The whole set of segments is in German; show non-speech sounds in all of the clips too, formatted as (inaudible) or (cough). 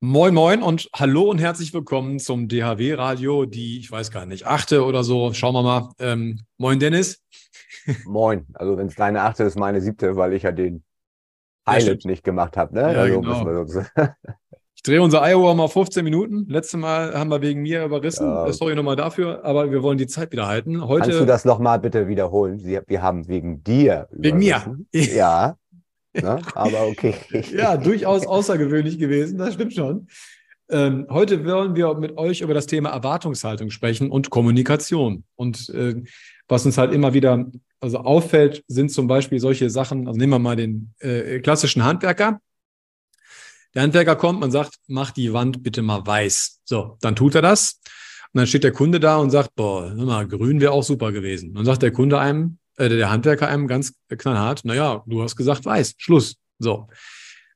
Moin, moin und hallo und herzlich willkommen zum DHW-Radio, die, ich weiß gar nicht, achte oder so. Schauen wir mal. Ähm, moin, Dennis. (laughs) Moin. Also, wenn es deine achte ist, meine siebte, weil ich ja den Pilot nicht gemacht habe. Ne? Ja, also, genau. (laughs) ich drehe unser Iowa mal 15 Minuten. Letztes Mal haben wir wegen mir überrissen. Ja. Sorry nochmal dafür, aber wir wollen die Zeit wieder halten. Heute, Kannst du das nochmal bitte wiederholen? Wir haben wegen dir. Wegen überrissen. mir. Ja. (laughs) Ne? Aber okay. (laughs) ja, durchaus außergewöhnlich gewesen, das stimmt schon. Ähm, heute wollen wir mit euch über das Thema Erwartungshaltung sprechen und Kommunikation. Und äh, was uns halt immer wieder also auffällt, sind zum Beispiel solche Sachen, also nehmen wir mal den äh, klassischen Handwerker. Der Handwerker kommt, man sagt, mach die Wand bitte mal weiß. So, dann tut er das. Und dann steht der Kunde da und sagt, boah, mal, grün wäre auch super gewesen. Dann sagt der Kunde einem, äh, der Handwerker einem ganz knallhart, naja, du hast gesagt weiß, Schluss. So.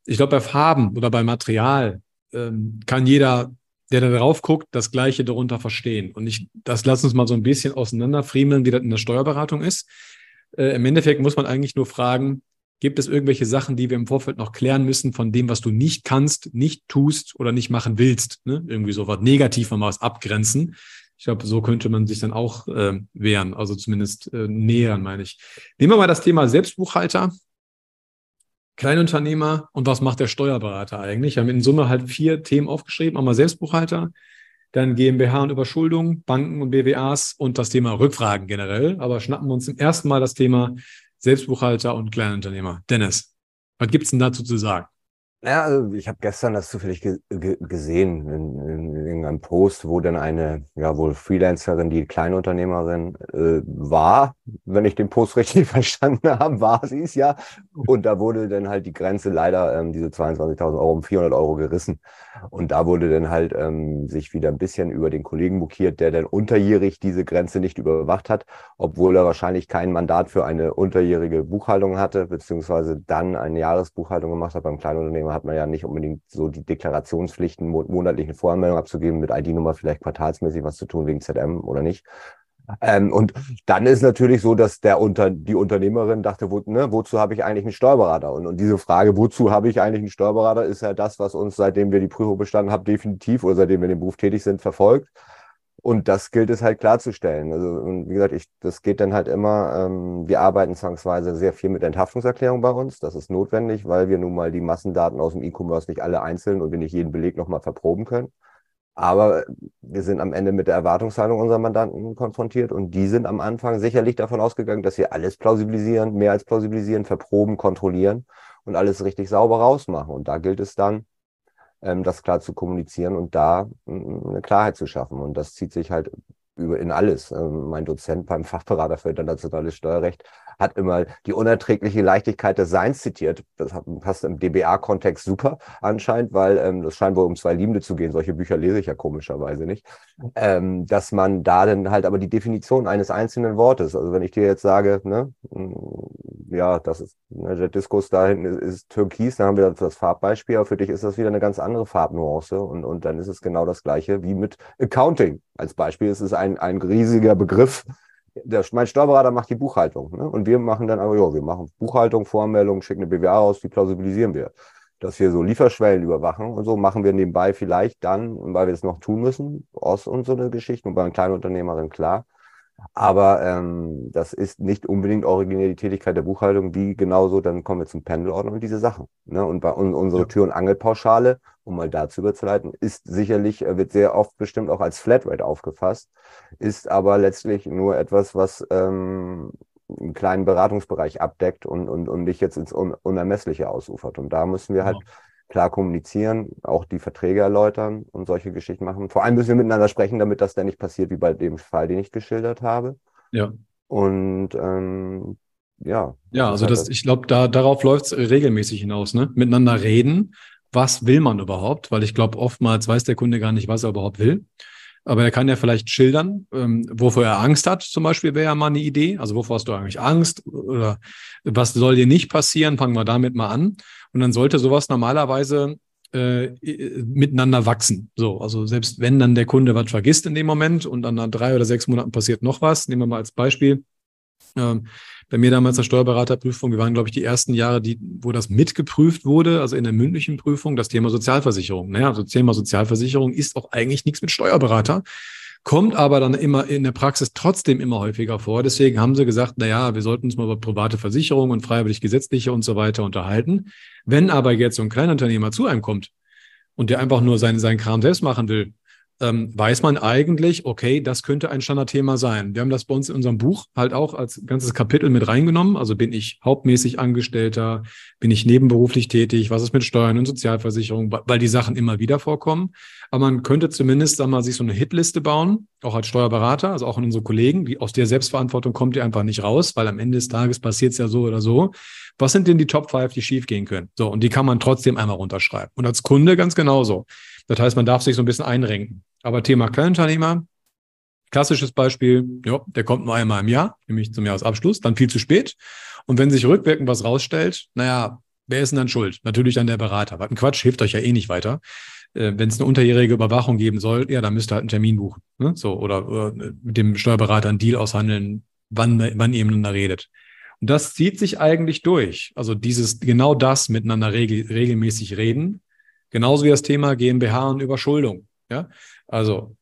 Ich glaube, bei Farben oder bei Material ähm, kann jeder, der da drauf guckt, das Gleiche darunter verstehen. Und ich, das lass uns mal so ein bisschen auseinanderfriemeln, wie das in der Steuerberatung ist. Äh, Im Endeffekt muss man eigentlich nur fragen, gibt es irgendwelche Sachen, die wir im Vorfeld noch klären müssen von dem, was du nicht kannst, nicht tust oder nicht machen willst? Ne? Irgendwie so was negativ mal was abgrenzen. Ich glaube, so könnte man sich dann auch äh, wehren, also zumindest äh, nähern, meine ich. Nehmen wir mal das Thema Selbstbuchhalter, Kleinunternehmer und was macht der Steuerberater eigentlich? Wir haben in Summe halt vier Themen aufgeschrieben. Einmal Selbstbuchhalter, dann GmbH und Überschuldung, Banken und BWAs und das Thema Rückfragen generell. Aber schnappen wir uns zum ersten Mal das Thema Selbstbuchhalter und Kleinunternehmer. Dennis, was gibt es denn dazu zu sagen? Ja, also ich habe gestern das zufällig ge ge gesehen in, in, in, einem Post, wo dann eine, ja wohl Freelancerin, die Kleinunternehmerin äh, war, wenn ich den Post (laughs) richtig verstanden habe, war sie es ja. Und da wurde dann halt die Grenze leider, ähm, diese 22.000 Euro um 400 Euro gerissen. Und da wurde dann halt ähm, sich wieder ein bisschen über den Kollegen bukiert, der dann unterjährig diese Grenze nicht überwacht hat, obwohl er wahrscheinlich kein Mandat für eine unterjährige Buchhaltung hatte, beziehungsweise dann eine Jahresbuchhaltung gemacht hat beim Kleinunternehmer hat man ja nicht unbedingt so die Deklarationspflichten, monatlichen Voranmeldungen abzugeben, mit ID-Nummer vielleicht quartalsmäßig was zu tun wegen ZM oder nicht. Ähm, und dann ist natürlich so, dass der unter, die Unternehmerin dachte, wo, ne, wozu habe ich eigentlich einen Steuerberater? Und, und diese Frage, wozu habe ich eigentlich einen Steuerberater, ist ja das, was uns, seitdem wir die Prüfung bestanden haben, definitiv oder seitdem wir in dem Beruf tätig sind, verfolgt. Und das gilt es halt klarzustellen. Also, wie gesagt, ich, das geht dann halt immer, ähm, wir arbeiten zwangsweise sehr viel mit Enthaftungserklärung bei uns. Das ist notwendig, weil wir nun mal die Massendaten aus dem E-Commerce nicht alle einzeln und wir nicht jeden Beleg nochmal verproben können. Aber wir sind am Ende mit der Erwartungshaltung unserer Mandanten konfrontiert und die sind am Anfang sicherlich davon ausgegangen, dass wir alles plausibilisieren, mehr als plausibilisieren, verproben, kontrollieren und alles richtig sauber rausmachen. Und da gilt es dann, das klar zu kommunizieren und da mm, eine Klarheit zu schaffen. Und das zieht sich halt über in alles. Ähm, mein Dozent beim Fachberater für internationales Steuerrecht hat immer die unerträgliche Leichtigkeit des Seins zitiert. Das passt im DBA-Kontext super anscheinend, weil ähm, das scheint wohl um zwei Liebende zu gehen. Solche Bücher lese ich ja komischerweise nicht. Ähm, dass man da dann halt aber die Definition eines einzelnen Wortes, also wenn ich dir jetzt sage, ne, mm, ja, das ist, ne, der Diskus da hinten ist, ist türkis, dann haben wir das Farbbeispiel, aber für dich ist das wieder eine ganz andere Farbnuance und, und dann ist es genau das gleiche wie mit Accounting. Als Beispiel ist es ein, ein riesiger Begriff, der, mein Steuerberater macht die Buchhaltung. Ne? Und wir machen dann aber, ja, wir machen Buchhaltung, Voranmeldung, schicken eine BWA aus, wie plausibilisieren wir? Dass wir so Lieferschwellen überwachen und so machen wir nebenbei vielleicht dann, weil wir es noch tun müssen, aus und so eine Geschichte und bei einer kleinen Unternehmerin klar. Aber ähm, das ist nicht unbedingt originär die Tätigkeit der Buchhaltung, wie genauso, dann kommen wir zum Pendelordner und diese Sachen. Ne? Und bei un unsere ja. Tür- und Angelpauschale, um mal dazu überzuleiten, ist sicherlich, äh, wird sehr oft bestimmt auch als Flatrate aufgefasst, ist aber letztlich nur etwas, was ähm, einen kleinen Beratungsbereich abdeckt und, und, und nicht jetzt ins Un Unermessliche ausufert. Und da müssen wir halt ja klar kommunizieren, auch die Verträge erläutern und solche Geschichten machen. Vor allem müssen wir miteinander sprechen, damit das dann nicht passiert wie bei dem Fall, den ich geschildert habe. Ja. Und ähm, ja. Ja, also das, ich glaube, da, darauf läuft es regelmäßig hinaus, ne? Miteinander reden. Was will man überhaupt? Weil ich glaube, oftmals weiß der Kunde gar nicht, was er überhaupt will. Aber er kann ja vielleicht schildern, ähm, wovor er Angst hat, zum Beispiel wäre ja mal eine Idee. Also wovor hast du eigentlich Angst? Oder was soll dir nicht passieren? Fangen wir damit mal an. Und dann sollte sowas normalerweise äh, miteinander wachsen. So, also selbst wenn dann der Kunde was vergisst in dem Moment und dann nach drei oder sechs Monaten passiert noch was, nehmen wir mal als Beispiel. Ähm, bei mir damals der Steuerberaterprüfung, wir waren, glaube ich, die ersten Jahre, die, wo das mitgeprüft wurde, also in der mündlichen Prüfung, das Thema Sozialversicherung. Naja, also Thema Sozialversicherung ist auch eigentlich nichts mit Steuerberater, kommt aber dann immer in der Praxis trotzdem immer häufiger vor. Deswegen haben sie gesagt, na ja, wir sollten uns mal über private Versicherungen und freiwillig gesetzliche und so weiter unterhalten. Wenn aber jetzt so ein Kleinunternehmer zu einem kommt und der einfach nur seinen, seinen Kram selbst machen will, ähm, weiß man eigentlich, okay, das könnte ein Standardthema sein. Wir haben das bei uns in unserem Buch halt auch als ganzes Kapitel mit reingenommen. Also bin ich hauptmäßig Angestellter, bin ich nebenberuflich tätig, was ist mit Steuern und Sozialversicherung, weil die Sachen immer wieder vorkommen. Aber man könnte zumindest sag mal, sich so eine Hitliste bauen, auch als Steuerberater, also auch in unsere Kollegen, die aus der Selbstverantwortung kommt ihr einfach nicht raus, weil am Ende des Tages passiert es ja so oder so. Was sind denn die Top 5, die schief gehen können? So, und die kann man trotzdem einmal runterschreiben. Und als Kunde ganz genauso. Das heißt, man darf sich so ein bisschen einrenken. Aber Thema Kleinunternehmer, klassisches Beispiel, ja, der kommt nur einmal im Jahr, nämlich zum Jahresabschluss, dann viel zu spät. Und wenn sich rückwirkend was rausstellt, naja, wer ist denn dann schuld? Natürlich dann der Berater. Was ein Quatsch, hilft euch ja eh nicht weiter. Äh, wenn es eine unterjährige Überwachung geben soll, ja, dann müsst ihr halt einen Termin buchen. Ne? So, oder, oder mit dem Steuerberater einen Deal aushandeln, wann, wann ihr miteinander redet. Und das zieht sich eigentlich durch. Also dieses, genau das miteinander regel, regelmäßig reden. Genauso wie das Thema GmbH und Überschuldung. Ja, also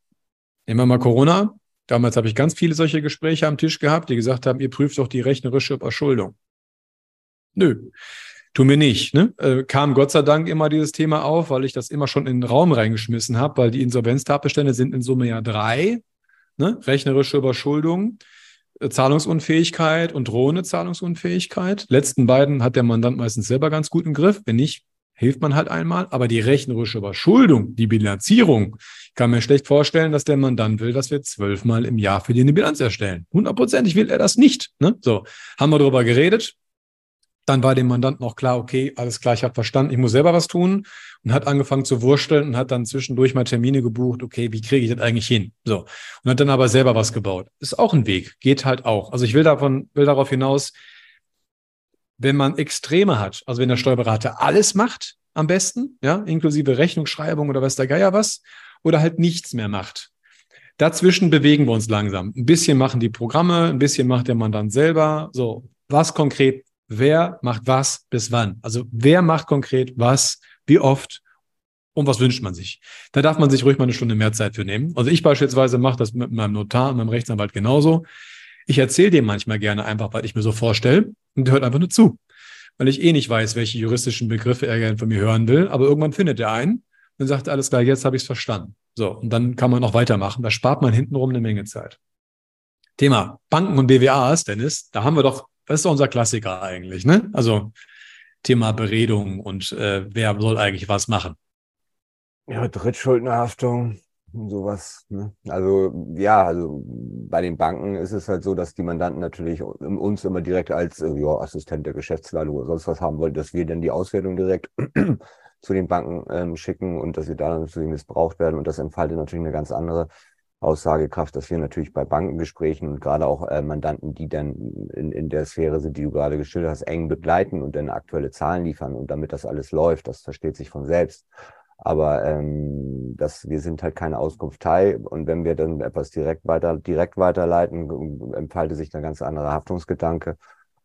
nehmen wir mal Corona. Damals habe ich ganz viele solche Gespräche am Tisch gehabt, die gesagt haben, ihr prüft doch die rechnerische Überschuldung. Nö, tun wir nicht. Ne? Äh, kam Gott sei Dank immer dieses Thema auf, weil ich das immer schon in den Raum reingeschmissen habe, weil die Insolvenztatbestände sind in Summe ja drei. Ne? Rechnerische Überschuldung, äh, Zahlungsunfähigkeit und drohende Zahlungsunfähigkeit. Letzten beiden hat der Mandant meistens selber ganz gut im Griff. Wenn nicht, hilft man halt einmal. Aber die rechnerische Überschuldung, die Bilanzierung, kann mir schlecht vorstellen, dass der Mandant will, dass wir zwölfmal im Jahr für die eine Bilanz erstellen. Hundertprozentig will er das nicht. Ne? So, haben wir darüber geredet. Dann war dem Mandanten auch klar, okay, alles klar, ich habe verstanden, ich muss selber was tun und hat angefangen zu wursteln und hat dann zwischendurch mal Termine gebucht, okay, wie kriege ich das eigentlich hin? So. Und hat dann aber selber was gebaut. Ist auch ein Weg, geht halt auch. Also ich will davon, will darauf hinaus, wenn man Extreme hat, also wenn der Steuerberater alles macht, am besten, ja, inklusive Rechnungsschreibung oder was der Geier was, oder halt nichts mehr macht. Dazwischen bewegen wir uns langsam. Ein bisschen machen die Programme, ein bisschen macht der Mandant selber. So, was konkret, wer macht was bis wann? Also wer macht konkret was, wie oft und was wünscht man sich? Da darf man sich ruhig mal eine Stunde mehr Zeit für nehmen. Also ich beispielsweise mache das mit meinem Notar und meinem Rechtsanwalt genauso. Ich erzähle dem manchmal gerne einfach, weil ich mir so vorstelle und hört einfach nur zu. Weil ich eh nicht weiß, welche juristischen Begriffe er gerne von mir hören will. Aber irgendwann findet er einen und sagt, alles klar, jetzt habe ich es verstanden. So, und dann kann man noch weitermachen. Da spart man hintenrum eine Menge Zeit. Thema Banken und BWAs, Dennis, da haben wir doch, das ist doch unser Klassiker eigentlich, ne? Also Thema Beredung und äh, wer soll eigentlich was machen? Ja, Drittschuldnerhaftung, sowas. Ne? Also ja, also bei den Banken ist es halt so, dass die Mandanten natürlich uns immer direkt als äh, ja, Assistent der Geschäftsleitung oder sonst was haben wollen, dass wir dann die Auswertung direkt (clears throat) zu den Banken ähm, schicken und dass wir da natürlich missbraucht werden. Und das entfaltet natürlich eine ganz andere Aussagekraft, dass wir natürlich bei Bankengesprächen und gerade auch äh, Mandanten, die dann in, in der Sphäre sind, die du gerade geschildert hast, eng begleiten und dann aktuelle Zahlen liefern und damit das alles läuft, das versteht sich von selbst. Aber ähm, das, wir sind halt keine Auskunftei und wenn wir dann etwas direkt weiter, direkt weiterleiten, entfaltet sich ein ganz anderer Haftungsgedanke.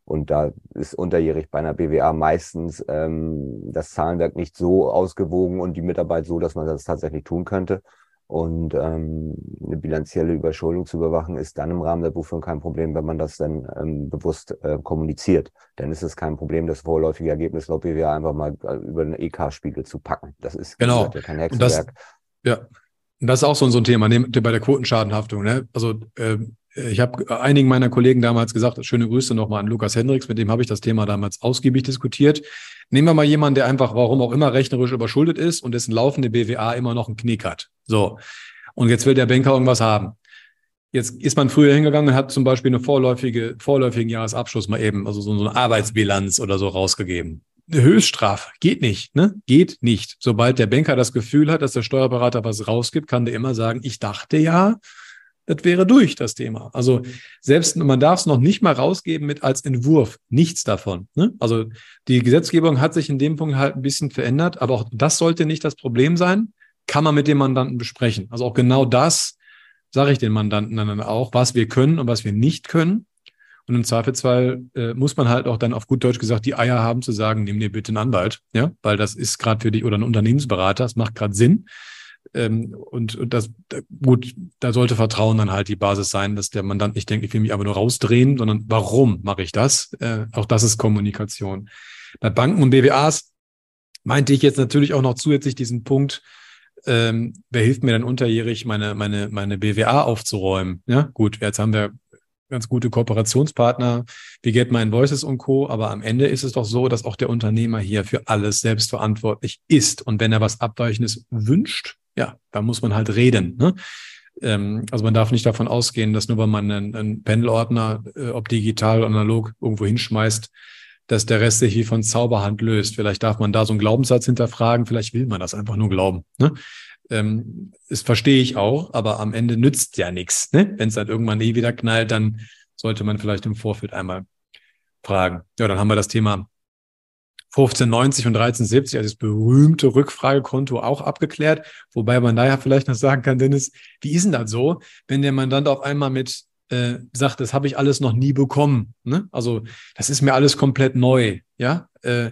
Und da ist unterjährig bei einer BWA meistens ähm, das Zahlenwerk nicht so ausgewogen und die Mitarbeit so, dass man das tatsächlich tun könnte. Und ähm, eine bilanzielle Überschuldung zu überwachen, ist dann im Rahmen der Buchführung kein Problem, wenn man das dann ähm, bewusst äh, kommuniziert. Dann ist es kein Problem, das vorläufige Ergebnis laut BWA einfach mal äh, über den EK-Spiegel zu packen. Das ist genau. Gesagt, kein Hexenwerk. Das, ja, und das ist auch so, so ein Thema bei der Quotenschadenhaftung. Ne? Also äh, ich habe einigen meiner Kollegen damals gesagt, schöne Grüße nochmal an Lukas Hendricks, mit dem habe ich das Thema damals ausgiebig diskutiert. Nehmen wir mal jemanden, der einfach, warum auch immer, rechnerisch überschuldet ist und dessen laufende BWA immer noch einen Knick hat. So. Und jetzt will der Banker irgendwas haben. Jetzt ist man früher hingegangen und hat zum Beispiel eine vorläufige, vorläufigen Jahresabschluss mal eben, also so eine Arbeitsbilanz oder so rausgegeben. Eine Höchststrafe. Geht nicht, ne? Geht nicht. Sobald der Banker das Gefühl hat, dass der Steuerberater was rausgibt, kann der immer sagen, ich dachte ja, das wäre durch das Thema. Also selbst man darf es noch nicht mal rausgeben mit als Entwurf, nichts davon. Ne? Also die Gesetzgebung hat sich in dem Punkt halt ein bisschen verändert, aber auch das sollte nicht das Problem sein. Kann man mit dem Mandanten besprechen. Also auch genau das sage ich den Mandanten dann auch, was wir können und was wir nicht können. Und im Zweifelsfall äh, muss man halt auch dann auf gut Deutsch gesagt die Eier haben zu sagen, nimm dir bitte einen Anwalt, ja, weil das ist gerade für dich oder ein Unternehmensberater, das macht gerade Sinn. Ähm, und, und das, gut, da sollte Vertrauen dann halt die Basis sein, dass der Mandant nicht denkt, ich will mich aber nur rausdrehen, sondern warum mache ich das? Äh, auch das ist Kommunikation. Bei Banken und BWAs meinte ich jetzt natürlich auch noch zusätzlich diesen Punkt, ähm, wer hilft mir denn unterjährig, meine, meine, meine BWA aufzuräumen? Ja, gut, jetzt haben wir ganz gute Kooperationspartner wie Get My Invoices und Co. Aber am Ende ist es doch so, dass auch der Unternehmer hier für alles selbst verantwortlich ist. Und wenn er was Abweichendes wünscht, ja, da muss man halt reden. Ne? Ähm, also man darf nicht davon ausgehen, dass nur weil man einen, einen Pendelordner, äh, ob digital oder analog, irgendwo hinschmeißt, dass der Rest sich wie von Zauberhand löst. Vielleicht darf man da so einen Glaubenssatz hinterfragen, vielleicht will man das einfach nur glauben. Ne? Ähm, das verstehe ich auch, aber am Ende nützt ja nichts. Ne? Wenn es dann irgendwann eh wieder knallt, dann sollte man vielleicht im Vorfeld einmal fragen. Ja, dann haben wir das Thema 1590 und 1370, also das berühmte Rückfragekonto auch abgeklärt. Wobei man da ja vielleicht noch sagen kann, Dennis, wie ist denn das so, wenn der Mandant auf einmal mit äh, sagt, das habe ich alles noch nie bekommen. Ne? Also das ist mir alles komplett neu. Ja, äh,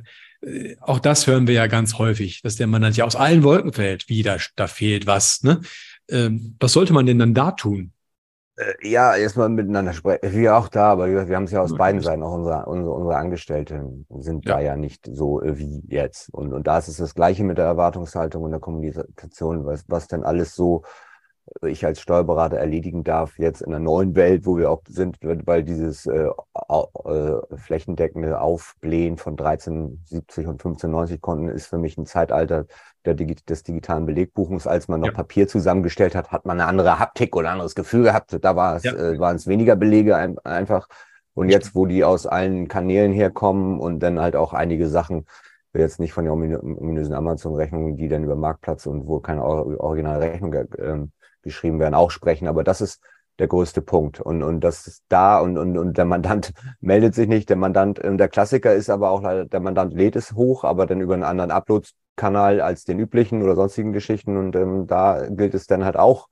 auch das hören wir ja ganz häufig, dass der Mandant ja aus allen Wolken fällt. Wie da, da fehlt was. Ne? Ähm, was sollte man denn dann da tun? Äh, ja, erstmal miteinander sprechen. Wir auch da, aber wir haben es ja aus beiden Seiten. Auch unsere, unsere, unsere Angestellten sind ja. da ja nicht so äh, wie jetzt. Und, und da ist es das Gleiche mit der Erwartungshaltung und der Kommunikation, was, was denn alles so ich als Steuerberater erledigen darf, jetzt in einer neuen Welt, wo wir auch sind, weil dieses äh, äh, flächendeckende Aufblähen von 1370 und 1590 Konten ist für mich ein Zeitalter der des digitalen Belegbuchens. Als man noch ja. Papier zusammengestellt hat, hat man eine andere Haptik oder ein anderes Gefühl gehabt. Da war es, ja. äh, waren es weniger Belege ein, einfach. Und jetzt, wo die aus allen Kanälen herkommen und dann halt auch einige Sachen will jetzt nicht von den ominösen Amazon-Rechnungen, die dann über Marktplatz und wo keine originale Rechnung ähm, geschrieben werden, auch sprechen. Aber das ist der größte Punkt. Und, und das ist da und, und, und der Mandant (laughs) meldet sich nicht. Der Mandant, der Klassiker ist aber auch, der Mandant lädt es hoch, aber dann über einen anderen Upload-Kanal als den üblichen oder sonstigen Geschichten. Und ähm, da gilt es dann halt auch,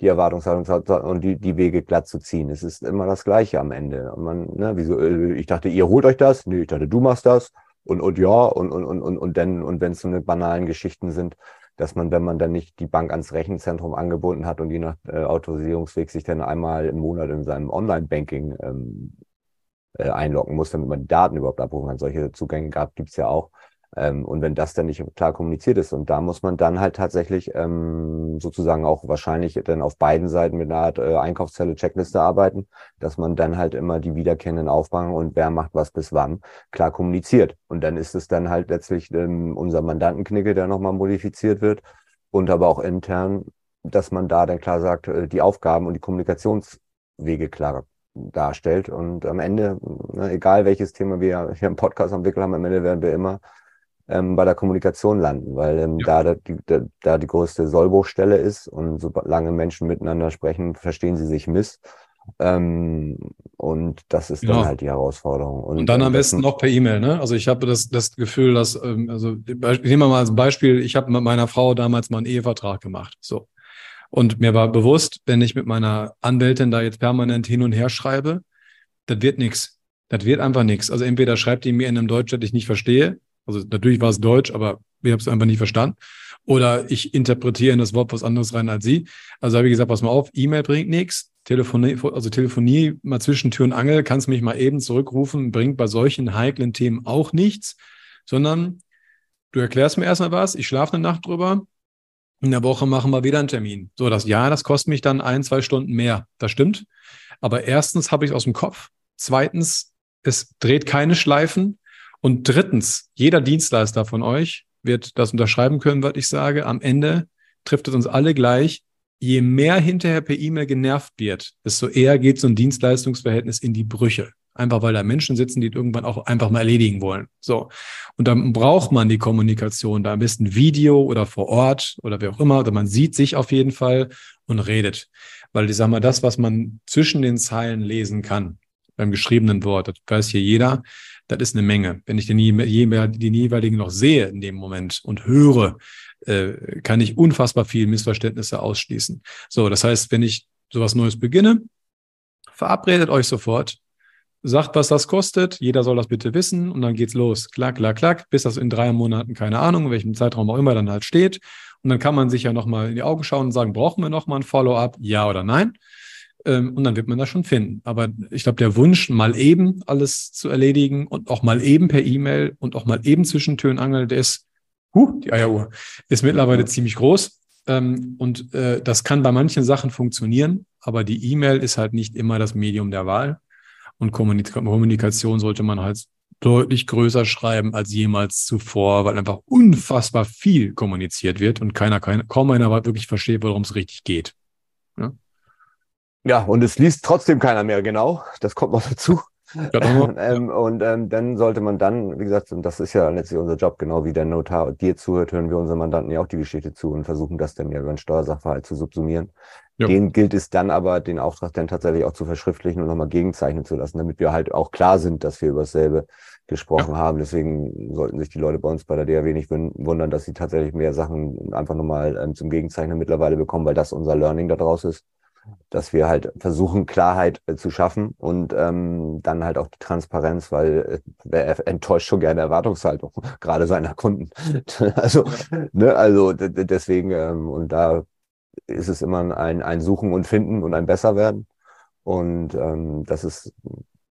die Erwartungshaltung und die, die Wege glatt zu ziehen. Es ist immer das Gleiche am Ende. Und man, ne, wieso, äh, ich dachte, ihr holt euch das. Nee, ich dachte, du machst das. Und, und ja, und, und, und, und, und dann, und wenn es so eine banalen Geschichten sind, dass man, wenn man dann nicht die Bank ans Rechenzentrum angebunden hat und je nach äh, Autorisierungsweg sich dann einmal im Monat in seinem Online-Banking ähm, äh, einloggen muss, damit man die Daten überhaupt abrufen kann. Solche Zugänge gab, gibt's ja auch. Ähm, und wenn das dann nicht klar kommuniziert ist, und da muss man dann halt tatsächlich ähm, sozusagen auch wahrscheinlich dann auf beiden Seiten mit einer Art äh, Einkaufszelle, Checkliste arbeiten, dass man dann halt immer die wiederkehrenden Aufbauungen und wer macht was bis wann klar kommuniziert. Und dann ist es dann halt letztlich ähm, unser Mandantenknickel, der nochmal modifiziert wird und aber auch intern, dass man da dann klar sagt, äh, die Aufgaben und die Kommunikationswege klar darstellt. Und am Ende, ne, egal welches Thema wir hier im Podcast am Wickel haben, am Ende werden wir immer ähm, bei der Kommunikation landen, weil ähm, ja. da, die, da, da die größte Sollbruchstelle ist und solange Menschen miteinander sprechen, verstehen sie sich miss. Ähm, und das ist dann ja. halt die Herausforderung. Und, und dann am besten noch per E-Mail, ne? Also ich habe das, das Gefühl, dass, ähm, also nehmen wir mal als Beispiel, ich habe mit meiner Frau damals mal einen Ehevertrag gemacht. So. Und mir war bewusst, wenn ich mit meiner Anwältin da jetzt permanent hin und her schreibe, das wird nichts. Das wird einfach nichts. Also entweder schreibt die mir in einem Deutsch, das ich nicht verstehe, also natürlich war es Deutsch, aber ich habe es einfach nicht verstanden. Oder ich interpretiere in das Wort was anderes rein als Sie. Also habe ich gesagt, pass mal auf, E-Mail bringt nichts. Telefonie, also Telefonie mal zwischen Tür und Angel, kannst mich mal eben zurückrufen, bringt bei solchen heiklen Themen auch nichts, sondern du erklärst mir erstmal was, ich schlafe eine Nacht drüber, in der Woche machen wir wieder einen Termin. So, das ja, das kostet mich dann ein, zwei Stunden mehr. Das stimmt. Aber erstens habe ich es aus dem Kopf. Zweitens, es dreht keine Schleifen. Und drittens, jeder Dienstleister von euch wird das unterschreiben können, was ich sage. Am Ende trifft es uns alle gleich. Je mehr hinterher per E-Mail genervt wird, desto eher geht so ein Dienstleistungsverhältnis in die Brüche. Einfach weil da Menschen sitzen, die irgendwann auch einfach mal erledigen wollen. So. Und dann braucht man die Kommunikation, da am besten Video oder vor Ort oder wie auch immer, oder man sieht sich auf jeden Fall und redet. Weil ich sag mal, das, was man zwischen den Zeilen lesen kann, beim geschriebenen Wort, das weiß hier jeder, das ist eine Menge. Wenn ich den, die jeweiligen noch sehe in dem Moment und höre, äh, kann ich unfassbar viel Missverständnisse ausschließen. So, das heißt, wenn ich sowas Neues beginne, verabredet euch sofort sagt, was das kostet. Jeder soll das bitte wissen und dann geht's los. Klack, klack, klack, bis das in drei Monaten, keine Ahnung, in welchem Zeitraum auch immer dann halt steht. Und dann kann man sich ja nochmal in die Augen schauen und sagen, brauchen wir nochmal ein Follow-up? Ja oder nein? Ähm, und dann wird man das schon finden. Aber ich glaube, der Wunsch, mal eben alles zu erledigen und auch mal eben per E-Mail und auch mal eben zwischen Tür und Angel, der ist, huh, die Eieruhr, ist mittlerweile ziemlich groß. Ähm, und äh, das kann bei manchen Sachen funktionieren, aber die E-Mail ist halt nicht immer das Medium der Wahl. Und Kommunikation sollte man halt deutlich größer schreiben als jemals zuvor, weil einfach unfassbar viel kommuniziert wird und keiner, keiner, kaum einer wirklich versteht, worum es richtig geht. Ja? Ja, und es liest trotzdem keiner mehr, genau. Das kommt noch dazu. (laughs) ähm, und ähm, dann sollte man dann, wie gesagt, und das ist ja letztlich unser Job, genau wie der Notar dir zuhört, hören wir unseren Mandanten ja auch die Geschichte zu und versuchen das dann ja über einen Steuersachverhalt zu subsumieren. Ja. Den gilt es dann aber, den Auftrag dann tatsächlich auch zu verschriftlichen und nochmal gegenzeichnen zu lassen, damit wir halt auch klar sind, dass wir über dasselbe gesprochen ja. haben. Deswegen sollten sich die Leute bei uns bei der DAW nicht wundern, dass sie tatsächlich mehr Sachen einfach nochmal ähm, zum Gegenzeichnen mittlerweile bekommen, weil das unser Learning daraus ist, dass wir halt versuchen, Klarheit äh, zu schaffen und ähm, dann halt auch die Transparenz, weil äh, wer enttäuscht schon gerne Erwartungshaltung, (laughs) gerade seiner Kunden. (laughs) also, ne, also deswegen, ähm, und da ist es immer ein, ein Suchen und Finden und ein Besserwerden. Und ähm, das ist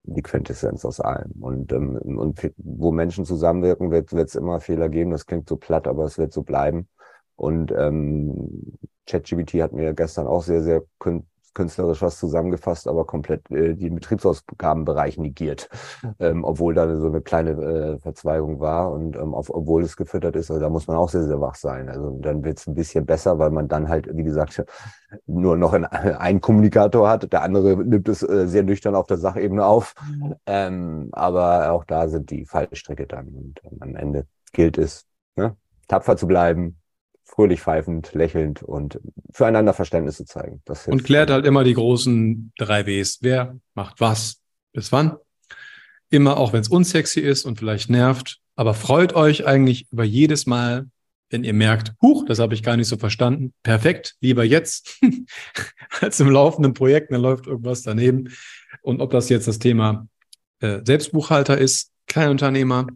die Quintessenz aus allem. Und, ähm, und wo Menschen zusammenwirken, wird es immer Fehler geben. Das klingt so platt, aber es wird so bleiben. Und ähm, ChatGPT hat mir gestern auch sehr, sehr künstlerisch was zusammengefasst, aber komplett äh, den Betriebsausgabenbereich negiert, ähm, obwohl da so eine kleine äh, Verzweigung war und ähm, auf, obwohl es gefüttert ist, also da muss man auch sehr, sehr wach sein. Also dann wird es ein bisschen besser, weil man dann halt, wie gesagt, (laughs) nur noch (laughs) einen Kommunikator hat, der andere nimmt es äh, sehr nüchtern auf der Sachebene auf, ähm, aber auch da sind die Fallstricke dann und ähm, am Ende gilt es, ne, tapfer zu bleiben, fröhlich pfeifend, lächelnd und füreinander Verständnis zu zeigen. und klärt halt immer die großen drei Ws. Wer macht was, bis wann? Immer, auch wenn es unsexy ist und vielleicht nervt, aber freut euch eigentlich über jedes Mal, wenn ihr merkt, huch, das habe ich gar nicht so verstanden. Perfekt, lieber jetzt (laughs) als im laufenden Projekt, dann läuft irgendwas daneben. Und ob das jetzt das Thema äh, Selbstbuchhalter ist, Kleinunternehmer,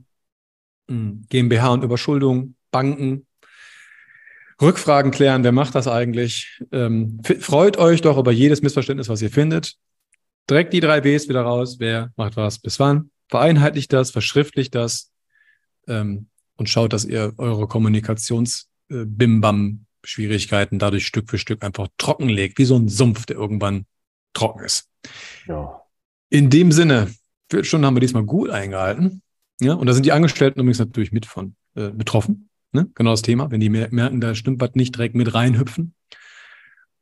hm, GmbH und Überschuldung, Banken, Rückfragen klären, wer macht das eigentlich? Ähm, freut euch doch über jedes Missverständnis, was ihr findet. Direkt die drei Bs wieder raus. Wer macht was bis wann? Vereinheitlicht das, verschriftlicht das ähm, und schaut, dass ihr eure Kommunikations-Bimbam-Schwierigkeiten äh, dadurch Stück für Stück einfach trockenlegt, wie so ein Sumpf, der irgendwann trocken ist. Ja. In dem Sinne, Viertelstunde haben wir diesmal gut eingehalten. Ja, und da sind die Angestellten übrigens natürlich mit von äh, betroffen. Ne? Genau das Thema. Wenn die merken, da stimmt was nicht, direkt mit reinhüpfen.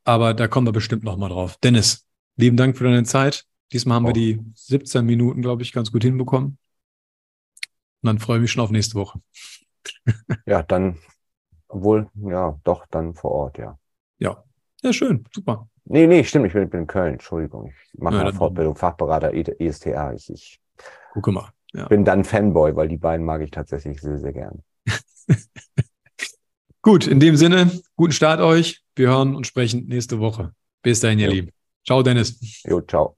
Aber da kommen wir bestimmt noch mal drauf. Dennis, lieben Dank für deine Zeit. Diesmal haben oh. wir die 17 Minuten, glaube ich, ganz gut hinbekommen. Und dann freue ich mich schon auf nächste Woche. (laughs) ja, dann, obwohl, ja, doch, dann vor Ort, ja. Ja, ja, schön, super. Nee, nee, stimmt, ich bin, bin in Köln, Entschuldigung. Ich mache ja, eine Fortbildung, Fachberater ESTA. Ich, ich Gucke mal. Ja. bin dann Fanboy, weil die beiden mag ich tatsächlich sehr, sehr gern. Gut, in dem Sinne, guten Start euch. Wir hören und sprechen nächste Woche. Bis dahin, ihr jo. Lieben. Ciao, Dennis. Jo, ciao.